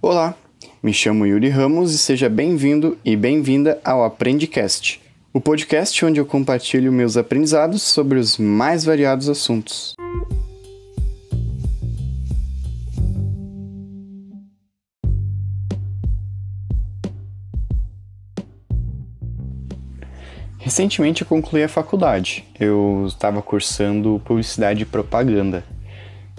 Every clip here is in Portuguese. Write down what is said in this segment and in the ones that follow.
Olá, me chamo Yuri Ramos e seja bem-vindo e bem-vinda ao Aprendicast, o podcast onde eu compartilho meus aprendizados sobre os mais variados assuntos. Recentemente eu concluí a faculdade. Eu estava cursando Publicidade e Propaganda.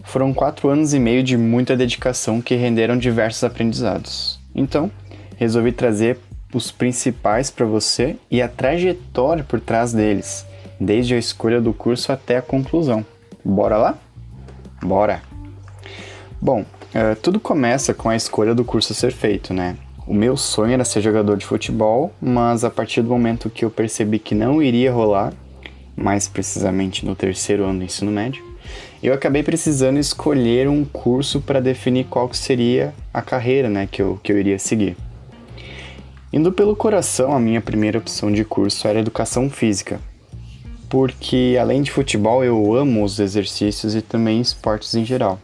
Foram quatro anos e meio de muita dedicação que renderam diversos aprendizados. Então, resolvi trazer os principais para você e a trajetória por trás deles, desde a escolha do curso até a conclusão. Bora lá? Bora! Bom, uh, tudo começa com a escolha do curso a ser feito, né? O meu sonho era ser jogador de futebol, mas a partir do momento que eu percebi que não iria rolar, mais precisamente no terceiro ano do ensino médio, eu acabei precisando escolher um curso para definir qual seria a carreira né, que, eu, que eu iria seguir. Indo pelo coração, a minha primeira opção de curso era educação física, porque além de futebol eu amo os exercícios e também esportes em geral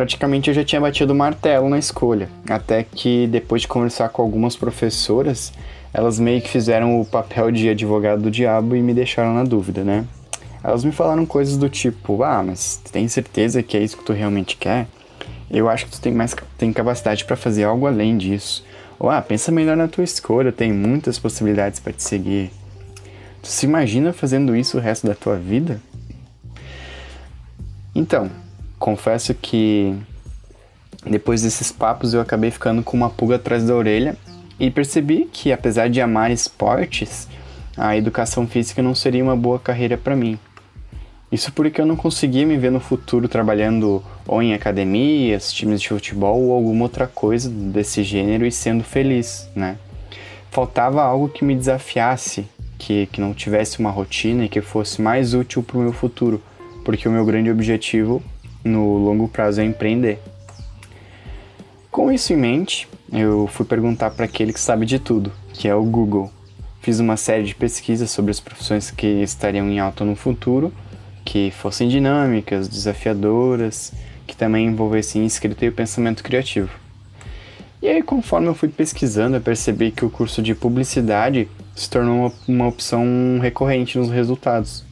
praticamente eu já tinha batido martelo na escolha. Até que depois de conversar com algumas professoras, elas meio que fizeram o papel de advogado do diabo e me deixaram na dúvida, né? Elas me falaram coisas do tipo: "Ah, mas tem certeza que é isso que tu realmente quer? Eu acho que tu tem mais tem capacidade para fazer algo além disso." Ou "Ah, pensa melhor na tua escolha, tem muitas possibilidades para te seguir." Tu se imagina fazendo isso o resto da tua vida? Então, confesso que depois desses papos eu acabei ficando com uma pulga atrás da orelha e percebi que apesar de amar esportes, a educação física não seria uma boa carreira para mim. Isso porque eu não conseguia me ver no futuro trabalhando ou em academias, times de futebol ou alguma outra coisa desse gênero e sendo feliz, né? Faltava algo que me desafiasse, que, que não tivesse uma rotina e que fosse mais útil para o meu futuro, porque o meu grande objetivo no longo prazo é empreender. Com isso em mente, eu fui perguntar para aquele que sabe de tudo, que é o Google. Fiz uma série de pesquisas sobre as profissões que estariam em alta no futuro, que fossem dinâmicas, desafiadoras, que também envolvessem escrita e o pensamento criativo. E aí, conforme eu fui pesquisando, eu percebi que o curso de publicidade se tornou uma, opção recorrente nos resultados.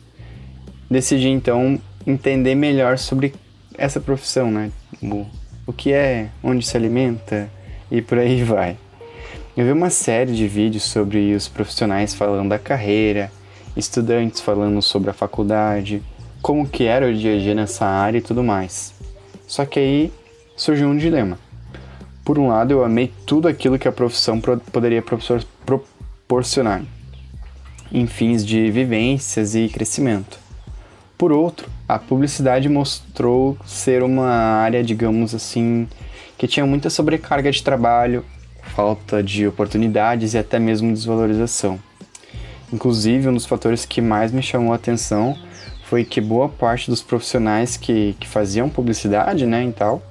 Decidi então entender melhor sobre essa profissão, né? O, o que é, onde se alimenta e por aí vai. Eu vi uma série de vídeos sobre os profissionais falando da carreira, estudantes falando sobre a faculdade, como que era o dia a dia nessa área e tudo mais. Só que aí surgiu um dilema. Por um lado, eu amei tudo aquilo que a profissão poderia proporcionar, em fins de vivências e crescimento. Por outro, a publicidade mostrou ser uma área, digamos assim, que tinha muita sobrecarga de trabalho, falta de oportunidades e até mesmo desvalorização. Inclusive, um dos fatores que mais me chamou a atenção foi que boa parte dos profissionais que, que faziam publicidade, né, e tal,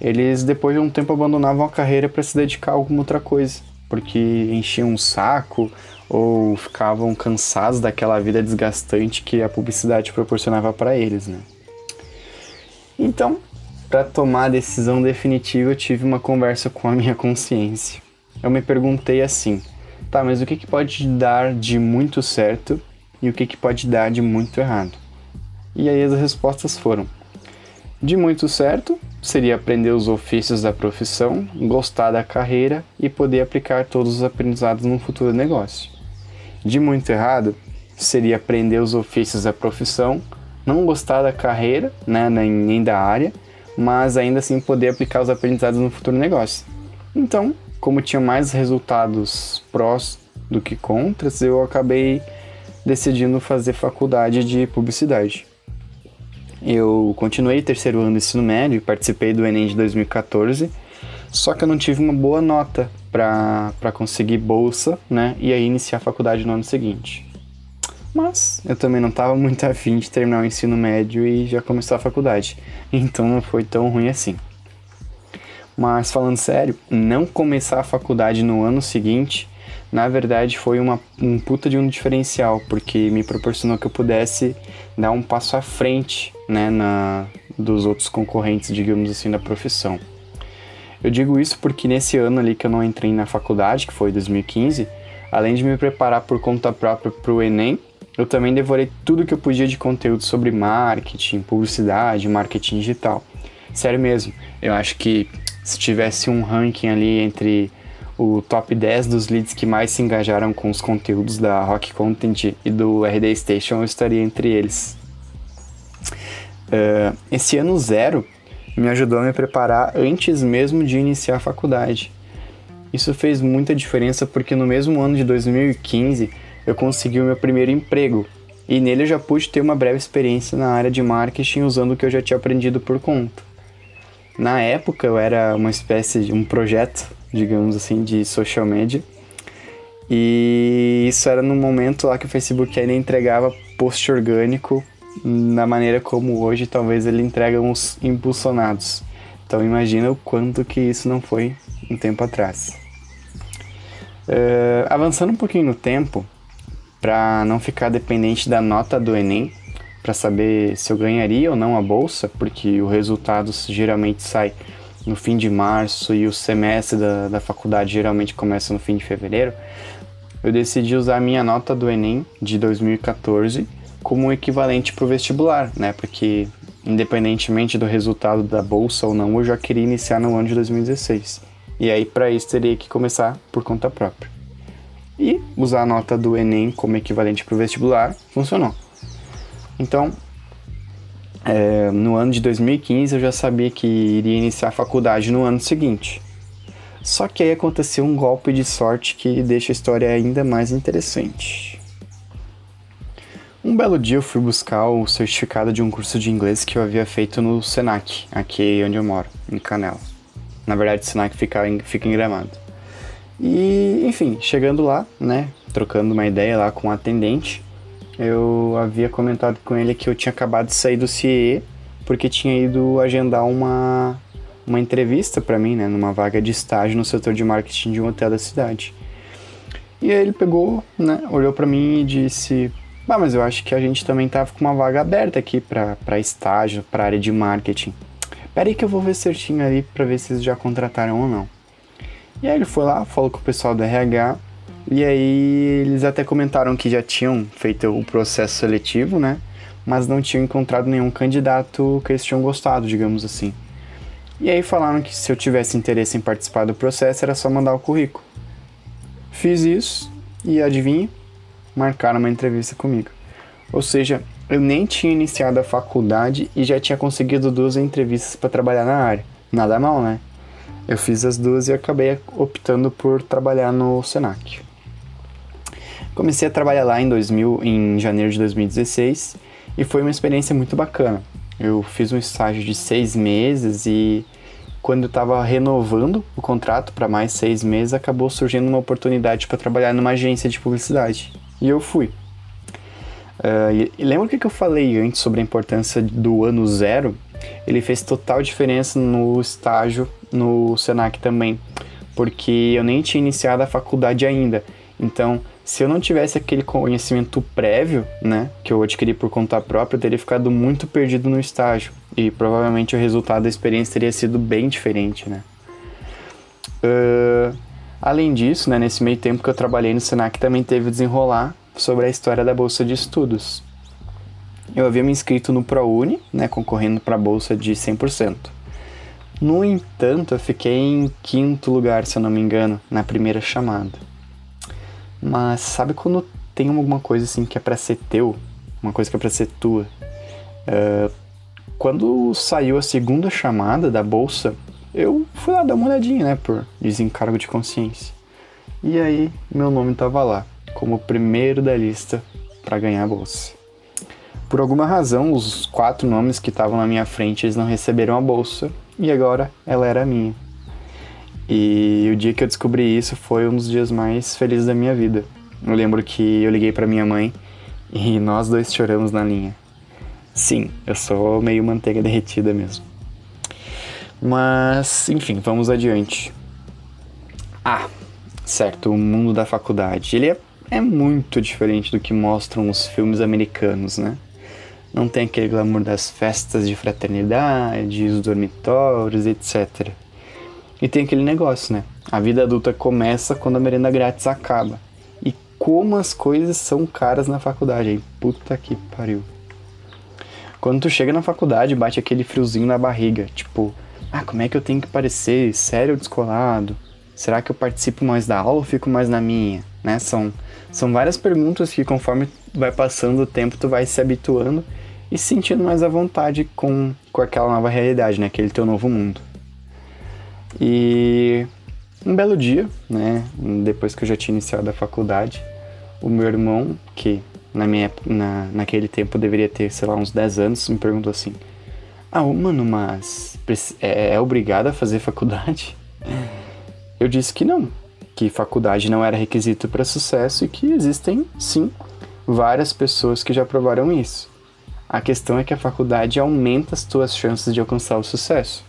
eles depois de um tempo abandonavam a carreira para se dedicar a alguma outra coisa, porque enchiam um saco ou ficavam cansados daquela vida desgastante que a publicidade proporcionava para eles, né? Então, para tomar a decisão definitiva, eu tive uma conversa com a minha consciência. Eu me perguntei assim: tá, mas o que, que pode dar de muito certo e o que, que pode dar de muito errado? E aí as respostas foram: de muito certo seria aprender os ofícios da profissão, gostar da carreira e poder aplicar todos os aprendizados num futuro negócio de muito errado seria aprender os ofícios da profissão, não gostar da carreira, né, nem, nem da área, mas ainda assim poder aplicar os aprendizados no futuro negócio. Então, como tinha mais resultados prós do que contras, eu acabei decidindo fazer faculdade de publicidade. Eu continuei terceiro ano do ensino médio, participei do Enem de 2014, só que eu não tive uma boa nota para conseguir bolsa, né? E aí iniciar a faculdade no ano seguinte. Mas eu também não estava muito afim de terminar o ensino médio e já começar a faculdade. Então não foi tão ruim assim. Mas falando sério, não começar a faculdade no ano seguinte, na verdade foi uma, um puta de um diferencial, porque me proporcionou que eu pudesse dar um passo à frente, né, na, dos outros concorrentes, digamos assim, da profissão. Eu digo isso porque nesse ano ali que eu não entrei na faculdade, que foi 2015, além de me preparar por conta própria para o Enem, eu também devorei tudo que eu podia de conteúdo sobre marketing, publicidade, marketing digital. Sério mesmo, eu acho que se tivesse um ranking ali entre o top 10 dos leads que mais se engajaram com os conteúdos da Rock Content e do RD Station, eu estaria entre eles. Uh, esse ano zero me ajudou a me preparar antes mesmo de iniciar a faculdade. Isso fez muita diferença porque no mesmo ano de 2015 eu consegui o meu primeiro emprego e nele eu já pude ter uma breve experiência na área de marketing usando o que eu já tinha aprendido por conta. Na época eu era uma espécie de um projeto, digamos assim, de social media. E isso era no momento lá que o Facebook ainda entregava post orgânico na maneira como hoje talvez ele entrega uns impulsionados. Então imagina o quanto que isso não foi um tempo atrás. Uh, avançando um pouquinho no tempo, para não ficar dependente da nota do Enem, para saber se eu ganharia ou não a bolsa, porque o resultado geralmente sai no fim de março e o semestre da, da faculdade geralmente começa no fim de fevereiro, eu decidi usar a minha nota do Enem de 2014 como um equivalente para o vestibular, né? Porque independentemente do resultado da bolsa ou não, eu já queria iniciar no ano de 2016. E aí para isso teria que começar por conta própria. E usar a nota do Enem como equivalente para o vestibular funcionou. Então, é, no ano de 2015 eu já sabia que iria iniciar a faculdade no ano seguinte. Só que aí aconteceu um golpe de sorte que deixa a história ainda mais interessante. Um belo dia eu fui buscar o certificado de um curso de inglês que eu havia feito no Senac, aqui onde eu moro, em Canela. Na verdade, o Senac fica em, fica em Gramado. E, enfim, chegando lá, né, trocando uma ideia lá com o atendente, eu havia comentado com ele que eu tinha acabado de sair do CIE porque tinha ido agendar uma, uma entrevista para mim, né, numa vaga de estágio no setor de marketing de um hotel da cidade. E aí ele pegou, né, olhou para mim e disse: "Bah, mas eu acho que a gente também tava com uma vaga aberta aqui para estágio, para área de marketing. Pera aí que eu vou ver certinho ali para ver se eles já contrataram ou não." E aí ele foi lá, falou com o pessoal do RH e aí eles até comentaram que já tinham feito o processo seletivo, né? Mas não tinham encontrado nenhum candidato que eles tinham gostado, digamos assim. E aí falaram que se eu tivesse interesse em participar do processo era só mandar o currículo. Fiz isso e adivinha? Marcaram uma entrevista comigo. Ou seja, eu nem tinha iniciado a faculdade e já tinha conseguido duas entrevistas para trabalhar na área. Nada mal, né? Eu fiz as duas e acabei optando por trabalhar no Senac. Comecei a trabalhar lá em 2000, em janeiro de 2016 e foi uma experiência muito bacana. Eu fiz um estágio de seis meses e quando eu estava renovando o contrato para mais seis meses, acabou surgindo uma oportunidade para trabalhar numa agência de publicidade. E eu fui. Uh, lembra o que eu falei antes sobre a importância do ano zero? Ele fez total diferença no estágio no Senac também, porque eu nem tinha iniciado a faculdade ainda. Então, se eu não tivesse aquele conhecimento prévio, né, que eu adquiri por conta própria, eu teria ficado muito perdido no estágio e provavelmente o resultado da experiência teria sido bem diferente, né. Uh, além disso, né, nesse meio tempo que eu trabalhei no Senac, também teve desenrolar sobre a história da bolsa de estudos. Eu havia me inscrito no ProUni, né, concorrendo para a bolsa de 100%. No entanto, eu fiquei em quinto lugar, se eu não me engano, na primeira chamada. Mas sabe quando tem alguma coisa assim que é para ser teu, uma coisa que é para ser tua? Uh, quando saiu a segunda chamada da bolsa, eu fui lá dar uma olhadinha, né, por desencargo de consciência. E aí, meu nome tava lá, como o primeiro da lista para ganhar a bolsa. Por alguma razão, os quatro nomes que estavam na minha frente, eles não receberam a bolsa, e agora ela era minha. E o dia que eu descobri isso foi um dos dias mais felizes da minha vida. Eu lembro que eu liguei para minha mãe e nós dois choramos na linha. Sim, eu sou meio manteiga derretida mesmo. Mas, enfim, vamos adiante. Ah, certo, o mundo da faculdade. Ele é, é muito diferente do que mostram os filmes americanos, né? Não tem aquele glamour das festas de fraternidade, os dormitórios, etc. E tem aquele negócio, né? A vida adulta começa quando a merenda grátis acaba. E como as coisas são caras na faculdade, hein? Puta que pariu. Quando tu chega na faculdade, bate aquele friozinho na barriga, tipo, ah, como é que eu tenho que parecer? Sério ou descolado? Será que eu participo mais da aula ou fico mais na minha? Né? São, são várias perguntas que conforme vai passando o tempo tu vai se habituando e se sentindo mais à vontade com, com aquela nova realidade, né? Aquele teu novo mundo. E um belo dia, né, depois que eu já tinha iniciado a faculdade, o meu irmão, que na minha, na, naquele tempo deveria ter, sei lá, uns 10 anos, me perguntou assim: Ah, mano, mas é, é obrigado a fazer faculdade? Eu disse que não, que faculdade não era requisito para sucesso e que existem, sim, várias pessoas que já provaram isso. A questão é que a faculdade aumenta as tuas chances de alcançar o sucesso.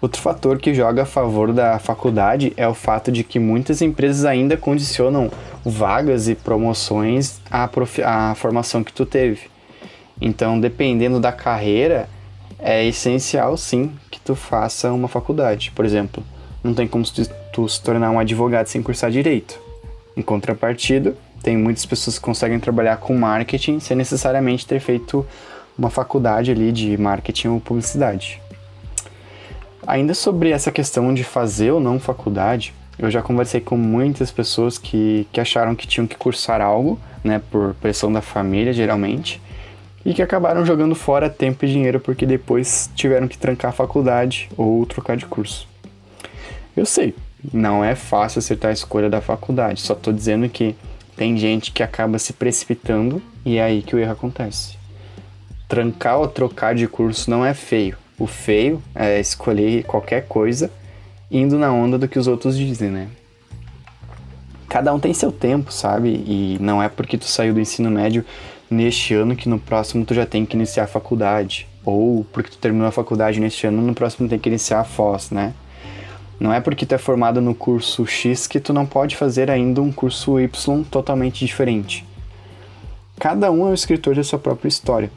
Outro fator que joga a favor da faculdade é o fato de que muitas empresas ainda condicionam vagas e promoções à, à formação que tu teve. Então, dependendo da carreira, é essencial sim que tu faça uma faculdade. Por exemplo, não tem como tu, tu se tornar um advogado sem cursar direito. Em contrapartida, tem muitas pessoas que conseguem trabalhar com marketing sem necessariamente ter feito uma faculdade ali de marketing ou publicidade. Ainda sobre essa questão de fazer ou não faculdade, eu já conversei com muitas pessoas que, que acharam que tinham que cursar algo, né, por pressão da família, geralmente, e que acabaram jogando fora tempo e dinheiro porque depois tiveram que trancar a faculdade ou trocar de curso. Eu sei, não é fácil acertar a escolha da faculdade, só estou dizendo que tem gente que acaba se precipitando e é aí que o erro acontece. Trancar ou trocar de curso não é feio, o feio é escolher qualquer coisa indo na onda do que os outros dizem, né? Cada um tem seu tempo, sabe? E não é porque tu saiu do ensino médio neste ano que no próximo tu já tem que iniciar a faculdade. Ou porque tu terminou a faculdade neste ano, no próximo tem que iniciar a FOS, né? Não é porque tu é formado no curso X que tu não pode fazer ainda um curso Y totalmente diferente. Cada um é o escritor da sua própria história.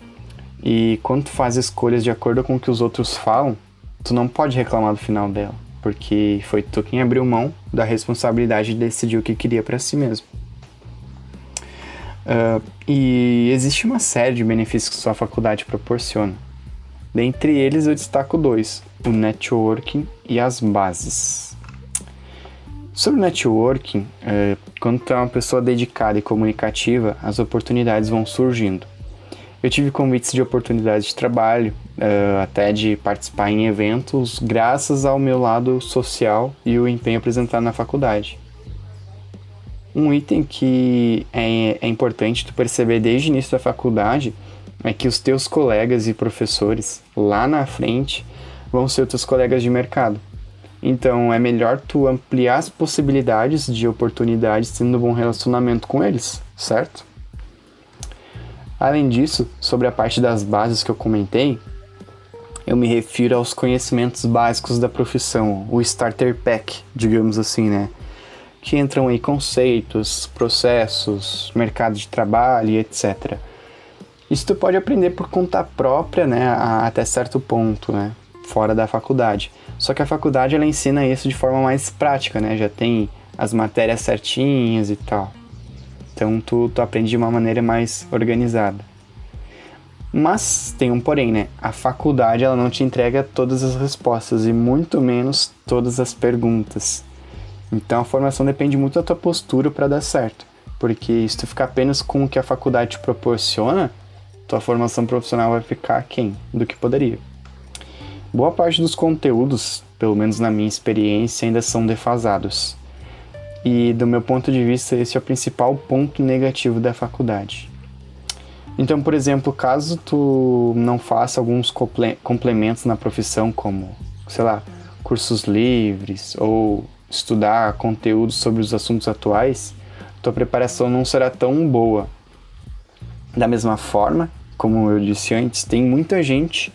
E quando tu faz escolhas de acordo com o que os outros falam, tu não pode reclamar do final dela, porque foi tu quem abriu mão da responsabilidade de decidir o que queria para si mesmo. Uh, e existe uma série de benefícios que sua faculdade proporciona. Dentre eles eu destaco dois: o networking e as bases. Sobre o networking, uh, quando tu é uma pessoa dedicada e comunicativa, as oportunidades vão surgindo. Eu tive convites de oportunidades de trabalho, uh, até de participar em eventos, graças ao meu lado social e o empenho apresentado na faculdade. Um item que é, é importante tu perceber desde o início da faculdade é que os teus colegas e professores lá na frente vão ser teus colegas de mercado. Então é melhor tu ampliar as possibilidades de oportunidades tendo um bom relacionamento com eles, certo? Além disso, sobre a parte das bases que eu comentei, eu me refiro aos conhecimentos básicos da profissão, o starter pack, digamos assim, né? Que entram aí conceitos, processos, mercado de trabalho etc. Isso tu pode aprender por conta própria, né, até certo ponto, né, fora da faculdade. Só que a faculdade ela ensina isso de forma mais prática, né? Já tem as matérias certinhas e tal. Então tu, tu aprende de uma maneira mais organizada. Mas tem um porém, né? A faculdade ela não te entrega todas as respostas e muito menos todas as perguntas. Então a formação depende muito da tua postura para dar certo. Porque se tu ficar apenas com o que a faculdade te proporciona, tua formação profissional vai ficar quem do que poderia. Boa parte dos conteúdos, pelo menos na minha experiência, ainda são defasados. E do meu ponto de vista, esse é o principal ponto negativo da faculdade. Então, por exemplo, caso tu não faça alguns complementos na profissão, como, sei lá, cursos livres ou estudar conteúdos sobre os assuntos atuais, tua preparação não será tão boa. Da mesma forma, como eu disse antes, tem muita gente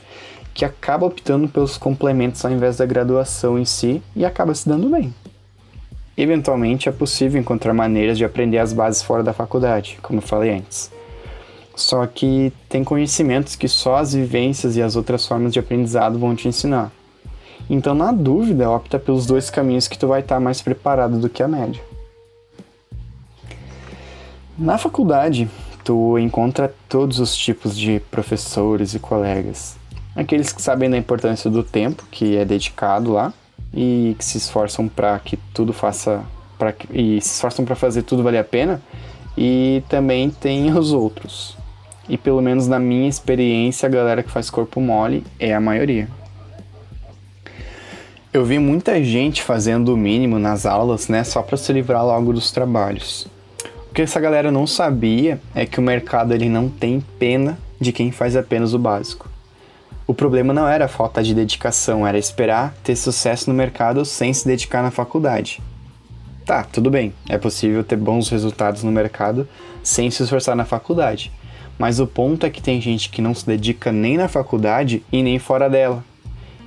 que acaba optando pelos complementos ao invés da graduação em si e acaba se dando bem. Eventualmente é possível encontrar maneiras de aprender as bases fora da faculdade, como eu falei antes. Só que tem conhecimentos que só as vivências e as outras formas de aprendizado vão te ensinar. Então, na dúvida, opta pelos dois caminhos que tu vai estar mais preparado do que a média. Na faculdade, tu encontra todos os tipos de professores e colegas. Aqueles que sabem da importância do tempo que é dedicado lá e que se esforçam para que tudo faça pra, e se esforçam para fazer tudo valer a pena. E também tem os outros. E pelo menos na minha experiência, a galera que faz corpo mole é a maioria. Eu vi muita gente fazendo o mínimo nas aulas, né, só para se livrar logo dos trabalhos. O que essa galera não sabia é que o mercado ele não tem pena de quem faz apenas o básico. O problema não era falta de dedicação, era esperar ter sucesso no mercado sem se dedicar na faculdade. Tá, tudo bem, é possível ter bons resultados no mercado sem se esforçar na faculdade. Mas o ponto é que tem gente que não se dedica nem na faculdade e nem fora dela.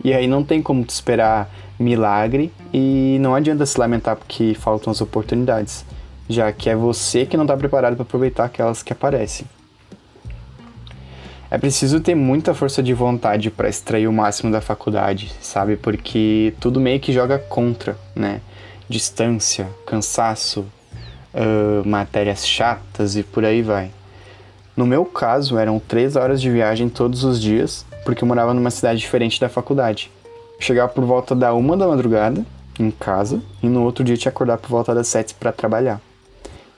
E aí não tem como te esperar milagre e não adianta se lamentar porque faltam as oportunidades, já que é você que não está preparado para aproveitar aquelas que aparecem. É preciso ter muita força de vontade para extrair o máximo da faculdade, sabe? Porque tudo meio que joga contra, né? Distância, cansaço, uh, matérias chatas e por aí vai. No meu caso, eram três horas de viagem todos os dias, porque eu morava numa cidade diferente da faculdade. Chegava por volta da uma da madrugada em casa e no outro dia que acordar por volta das sete para trabalhar.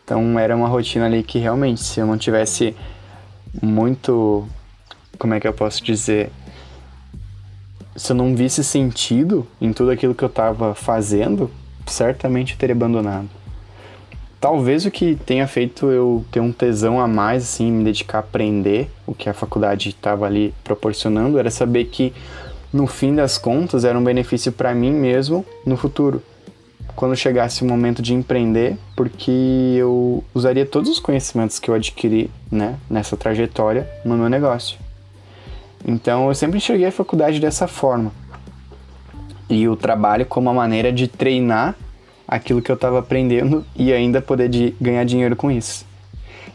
Então era uma rotina ali que realmente, se eu não tivesse muito, como é que eu posso dizer, se eu não visse sentido em tudo aquilo que eu estava fazendo, certamente teria abandonado. Talvez o que tenha feito eu ter um tesão a mais, assim, me dedicar a aprender o que a faculdade estava ali proporcionando, era saber que no fim das contas, era um benefício para mim mesmo no futuro. Quando chegasse o momento de empreender, porque eu usaria todos os conhecimentos que eu adquiri né, nessa trajetória no meu negócio. Então eu sempre enxerguei a faculdade dessa forma. E o trabalho como uma maneira de treinar aquilo que eu estava aprendendo e ainda poder de ganhar dinheiro com isso.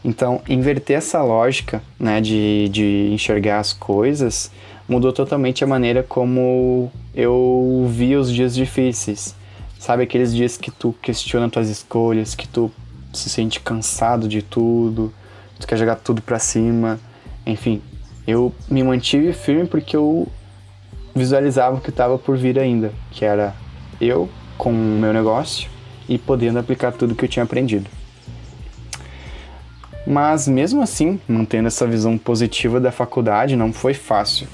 Então, inverter essa lógica né, de, de enxergar as coisas mudou totalmente a maneira como eu vi os dias difíceis. Sabe aqueles dias que tu questiona tuas escolhas, que tu se sente cansado de tudo, tu quer jogar tudo para cima. Enfim, eu me mantive firme porque eu visualizava o que estava por vir ainda, que era eu com o meu negócio e podendo aplicar tudo que eu tinha aprendido. Mas mesmo assim, mantendo essa visão positiva da faculdade, não foi fácil.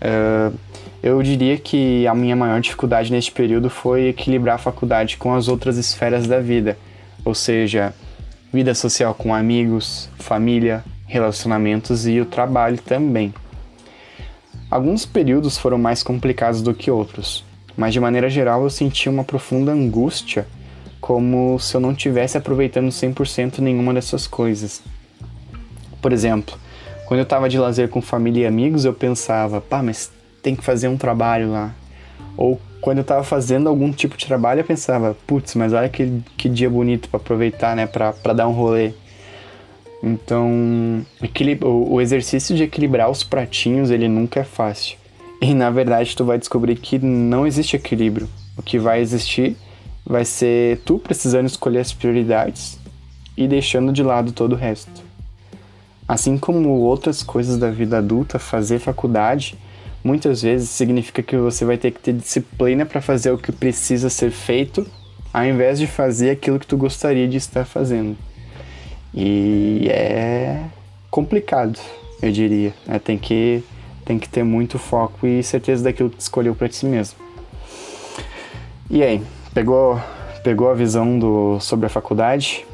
Uh, eu diria que a minha maior dificuldade neste período foi equilibrar a faculdade com as outras esferas da vida, ou seja, vida social com amigos, família, relacionamentos e o trabalho também. Alguns períodos foram mais complicados do que outros, mas de maneira geral eu senti uma profunda angústia, como se eu não tivesse aproveitando 100% nenhuma dessas coisas. Por exemplo, quando eu estava de lazer com família e amigos, eu pensava, pá, mas tem que fazer um trabalho lá. Ou quando eu estava fazendo algum tipo de trabalho, eu pensava, putz, mas olha que, que dia bonito para aproveitar, né, para dar um rolê. Então, o, exercício de equilibrar os pratinhos, ele nunca é fácil. E na verdade, tu vai descobrir que não existe equilíbrio. O que vai existir vai ser tu precisando escolher as prioridades e deixando de lado todo o resto. Assim como outras coisas da vida adulta, fazer faculdade muitas vezes significa que você vai ter que ter disciplina para fazer o que precisa ser feito, ao invés de fazer aquilo que tu gostaria de estar fazendo. E é complicado, eu diria. Né? Tem, que, tem que ter muito foco e certeza daquilo que escolheu para ti mesmo. E aí, pegou, pegou a visão do, sobre a faculdade?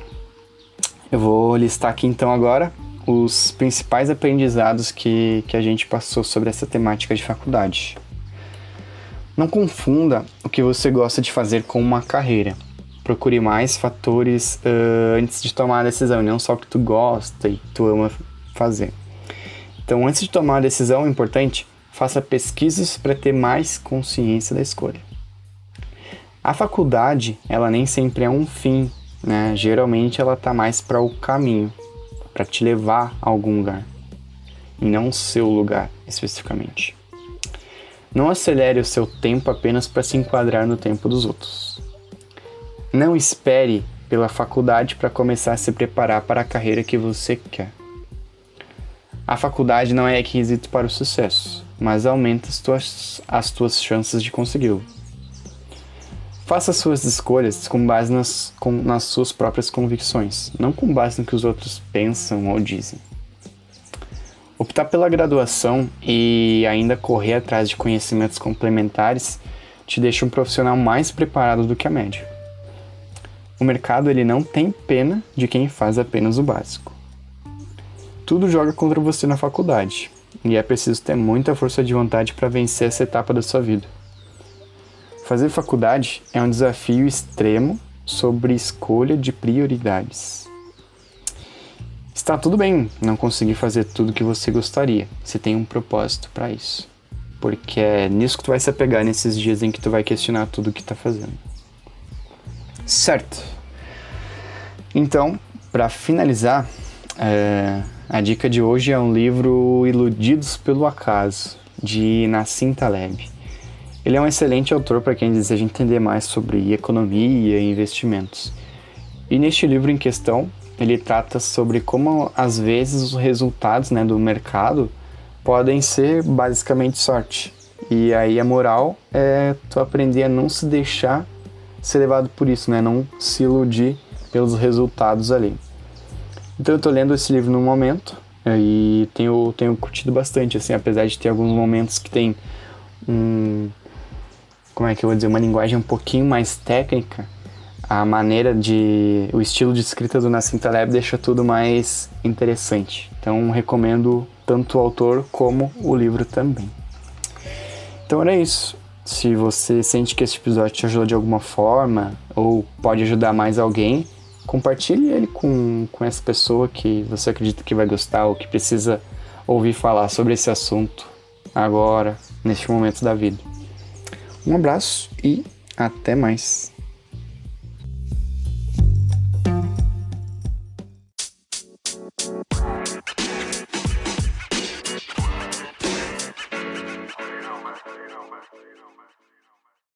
Eu vou listar aqui então agora os principais aprendizados que, que a gente passou sobre essa temática de faculdade. Não confunda o que você gosta de fazer com uma carreira. Procure mais fatores uh, antes de tomar a decisão, não só o que tu gosta e tu ama fazer. Então, antes de tomar a decisão, é importante, faça pesquisas para ter mais consciência da escolha. A faculdade, ela nem sempre é um fim, né? Geralmente ela está mais para o caminho para te levar a algum lugar e não o seu lugar especificamente. Não acelere o seu tempo apenas para se enquadrar no tempo dos outros. Não espere pela faculdade para começar a se preparar para a carreira que você quer. A faculdade não é requisito para o sucesso, mas aumenta as tuas, as tuas chances de consegui-lo. Faça suas escolhas com base nas, com, nas suas próprias convicções, não com base no que os outros pensam ou dizem. Optar pela graduação e ainda correr atrás de conhecimentos complementares te deixa um profissional mais preparado do que a média. O mercado ele não tem pena de quem faz apenas o básico. Tudo joga contra você na faculdade, e é preciso ter muita força de vontade para vencer essa etapa da sua vida. Fazer faculdade é um desafio extremo sobre escolha de prioridades. Está tudo bem não conseguir fazer tudo que você gostaria, se tem um propósito para isso. Porque é nisso que tu vai se apegar nesses dias em que tu vai questionar tudo o que está fazendo. Certo. Então, para finalizar, é, a dica de hoje é um livro Iludidos pelo Acaso, de Nassim Taleb. Ele é um excelente autor para quem deseja entender mais sobre economia e investimentos. E neste livro em questão, ele trata sobre como às vezes os resultados né, do mercado podem ser basicamente sorte. E aí a moral é tu aprender a não se deixar ser levado por isso, né? Não se iludir pelos resultados ali. Então eu tô lendo esse livro no momento e tenho, tenho curtido bastante, assim, apesar de ter alguns momentos que tem um como é que eu vou dizer, uma linguagem um pouquinho mais técnica, a maneira de. o estilo de escrita do Nassim Taleb deixa tudo mais interessante. Então recomendo tanto o autor como o livro também. Então era isso. Se você sente que esse episódio te ajudou de alguma forma, ou pode ajudar mais alguém, compartilhe ele com, com essa pessoa que você acredita que vai gostar ou que precisa ouvir falar sobre esse assunto agora, neste momento da vida. Um abraço e até mais.